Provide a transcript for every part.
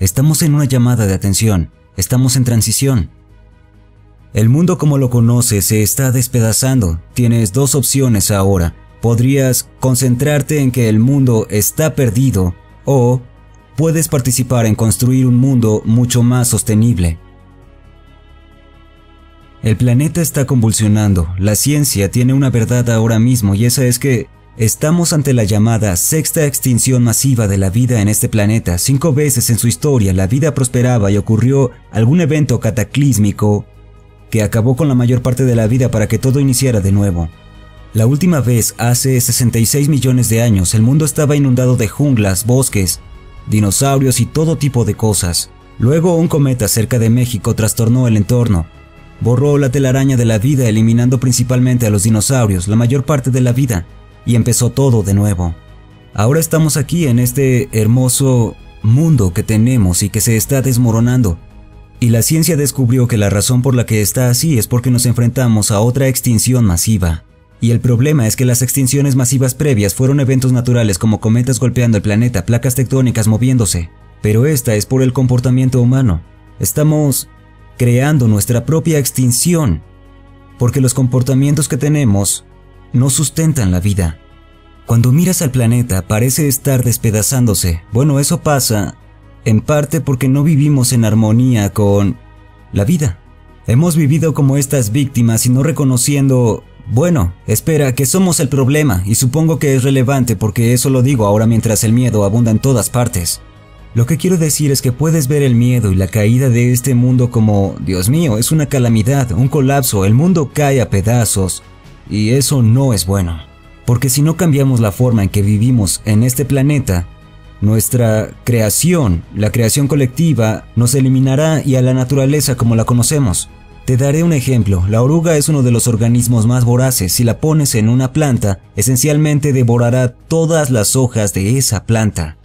Estamos en una llamada de atención, estamos en transición. El mundo como lo conoces se está despedazando, tienes dos opciones ahora. Podrías concentrarte en que el mundo está perdido o puedes participar en construir un mundo mucho más sostenible. El planeta está convulsionando, la ciencia tiene una verdad ahora mismo y esa es que estamos ante la llamada sexta extinción masiva de la vida en este planeta. Cinco veces en su historia la vida prosperaba y ocurrió algún evento cataclísmico que acabó con la mayor parte de la vida para que todo iniciara de nuevo. La última vez, hace 66 millones de años, el mundo estaba inundado de junglas, bosques, dinosaurios y todo tipo de cosas. Luego un cometa cerca de México trastornó el entorno. Borró la telaraña de la vida eliminando principalmente a los dinosaurios, la mayor parte de la vida, y empezó todo de nuevo. Ahora estamos aquí en este hermoso mundo que tenemos y que se está desmoronando. Y la ciencia descubrió que la razón por la que está así es porque nos enfrentamos a otra extinción masiva. Y el problema es que las extinciones masivas previas fueron eventos naturales como cometas golpeando el planeta, placas tectónicas moviéndose. Pero esta es por el comportamiento humano. Estamos creando nuestra propia extinción, porque los comportamientos que tenemos no sustentan la vida. Cuando miras al planeta parece estar despedazándose. Bueno, eso pasa en parte porque no vivimos en armonía con la vida. Hemos vivido como estas víctimas y no reconociendo bueno, espera, que somos el problema, y supongo que es relevante porque eso lo digo ahora mientras el miedo abunda en todas partes. Lo que quiero decir es que puedes ver el miedo y la caída de este mundo como, Dios mío, es una calamidad, un colapso, el mundo cae a pedazos, y eso no es bueno. Porque si no cambiamos la forma en que vivimos en este planeta, nuestra creación, la creación colectiva, nos eliminará y a la naturaleza como la conocemos. Te daré un ejemplo. La oruga es uno de los organismos más voraces. Si la pones en una planta, esencialmente devorará todas las hojas de esa planta.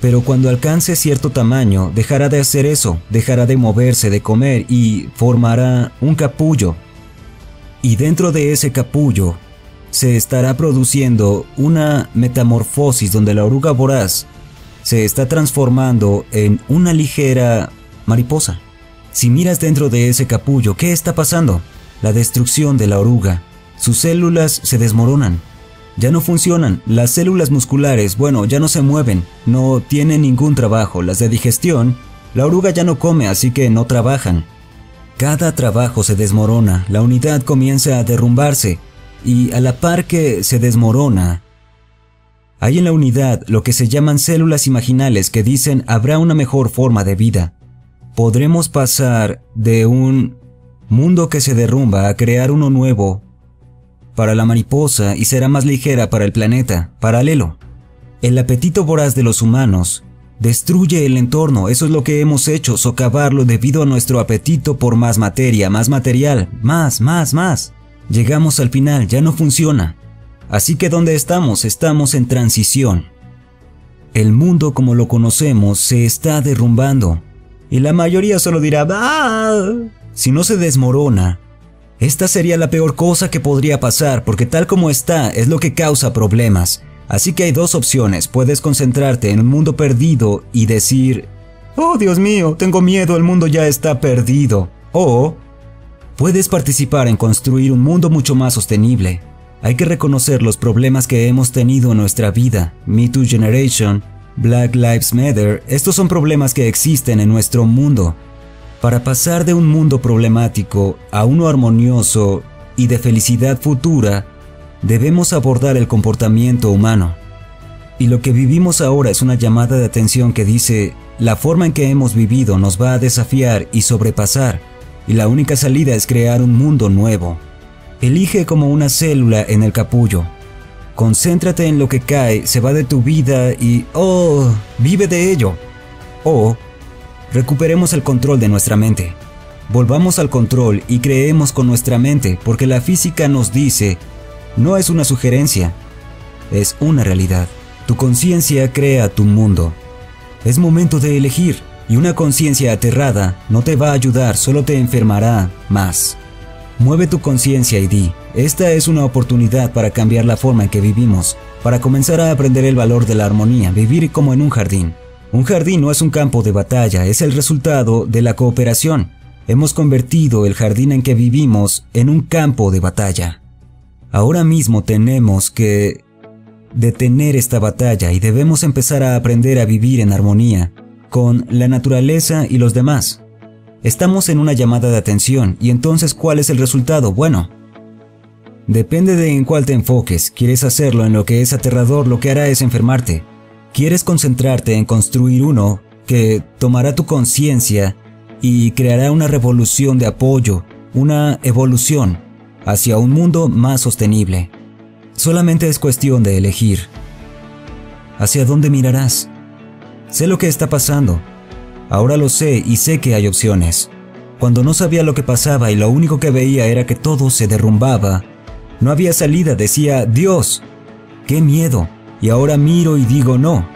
Pero cuando alcance cierto tamaño, dejará de hacer eso, dejará de moverse, de comer y formará un capullo. Y dentro de ese capullo se estará produciendo una metamorfosis donde la oruga voraz se está transformando en una ligera mariposa. Si miras dentro de ese capullo, ¿qué está pasando? La destrucción de la oruga. Sus células se desmoronan. Ya no funcionan. Las células musculares, bueno, ya no se mueven. No tienen ningún trabajo. Las de digestión, la oruga ya no come, así que no trabajan. Cada trabajo se desmorona. La unidad comienza a derrumbarse. Y a la par que se desmorona, hay en la unidad lo que se llaman células imaginales que dicen habrá una mejor forma de vida podremos pasar de un mundo que se derrumba a crear uno nuevo para la mariposa y será más ligera para el planeta, paralelo. El apetito voraz de los humanos destruye el entorno, eso es lo que hemos hecho, socavarlo debido a nuestro apetito por más materia, más material, más, más, más. Llegamos al final, ya no funciona. Así que ¿dónde estamos? Estamos en transición. El mundo como lo conocemos se está derrumbando. Y la mayoría solo dirá, ¡Ah! Si no se desmorona, esta sería la peor cosa que podría pasar porque tal como está es lo que causa problemas. Así que hay dos opciones, puedes concentrarte en un mundo perdido y decir, oh Dios mío, tengo miedo, el mundo ya está perdido. O puedes participar en construir un mundo mucho más sostenible. Hay que reconocer los problemas que hemos tenido en nuestra vida, Me Too Generation, Black Lives Matter, estos son problemas que existen en nuestro mundo. Para pasar de un mundo problemático a uno armonioso y de felicidad futura, debemos abordar el comportamiento humano. Y lo que vivimos ahora es una llamada de atención que dice, la forma en que hemos vivido nos va a desafiar y sobrepasar, y la única salida es crear un mundo nuevo. Elige como una célula en el capullo, Concéntrate en lo que cae, se va de tu vida y, oh, vive de ello. O, recuperemos el control de nuestra mente. Volvamos al control y creemos con nuestra mente, porque la física nos dice, no es una sugerencia, es una realidad. Tu conciencia crea tu mundo. Es momento de elegir, y una conciencia aterrada no te va a ayudar, solo te enfermará más. Mueve tu conciencia y di, esta es una oportunidad para cambiar la forma en que vivimos, para comenzar a aprender el valor de la armonía, vivir como en un jardín. Un jardín no es un campo de batalla, es el resultado de la cooperación. Hemos convertido el jardín en que vivimos en un campo de batalla. Ahora mismo tenemos que detener esta batalla y debemos empezar a aprender a vivir en armonía con la naturaleza y los demás. Estamos en una llamada de atención y entonces ¿cuál es el resultado? Bueno, depende de en cuál te enfoques. ¿Quieres hacerlo en lo que es aterrador? Lo que hará es enfermarte. ¿Quieres concentrarte en construir uno que tomará tu conciencia y creará una revolución de apoyo, una evolución hacia un mundo más sostenible? Solamente es cuestión de elegir. ¿Hacia dónde mirarás? Sé lo que está pasando. Ahora lo sé y sé que hay opciones. Cuando no sabía lo que pasaba y lo único que veía era que todo se derrumbaba, no había salida, decía, Dios, qué miedo. Y ahora miro y digo, no.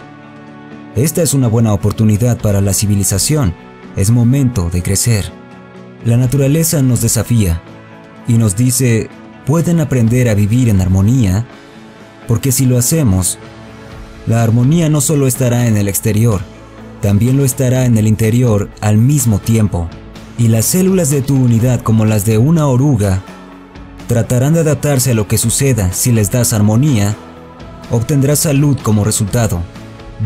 Esta es una buena oportunidad para la civilización. Es momento de crecer. La naturaleza nos desafía y nos dice, pueden aprender a vivir en armonía, porque si lo hacemos, la armonía no solo estará en el exterior, también lo estará en el interior al mismo tiempo. Y las células de tu unidad, como las de una oruga, tratarán de adaptarse a lo que suceda si les das armonía, obtendrás salud como resultado.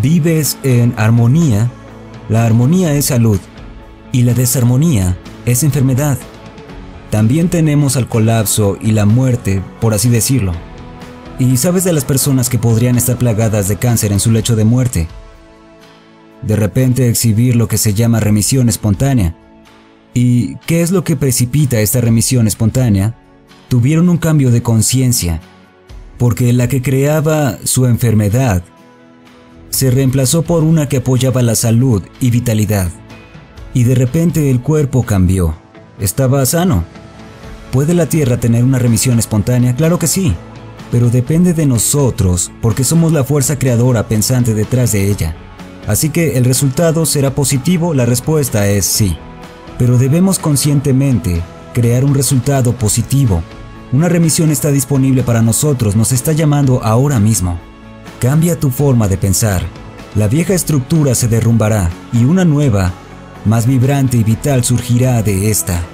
Vives en armonía, la armonía es salud y la desarmonía es enfermedad. También tenemos al colapso y la muerte, por así decirlo. ¿Y sabes de las personas que podrían estar plagadas de cáncer en su lecho de muerte? De repente exhibir lo que se llama remisión espontánea. ¿Y qué es lo que precipita esta remisión espontánea? Tuvieron un cambio de conciencia, porque la que creaba su enfermedad se reemplazó por una que apoyaba la salud y vitalidad. Y de repente el cuerpo cambió. Estaba sano. ¿Puede la Tierra tener una remisión espontánea? Claro que sí pero depende de nosotros porque somos la fuerza creadora pensante detrás de ella. Así que el resultado será positivo, la respuesta es sí. Pero debemos conscientemente crear un resultado positivo. Una remisión está disponible para nosotros, nos está llamando ahora mismo. Cambia tu forma de pensar. La vieja estructura se derrumbará y una nueva, más vibrante y vital surgirá de esta.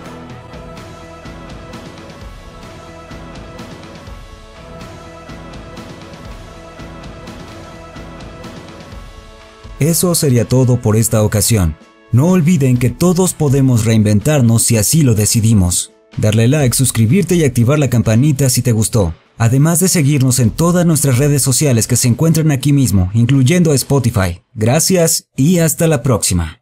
Eso sería todo por esta ocasión. No olviden que todos podemos reinventarnos si así lo decidimos. Darle like, suscribirte y activar la campanita si te gustó. Además de seguirnos en todas nuestras redes sociales que se encuentran aquí mismo, incluyendo Spotify. Gracias y hasta la próxima.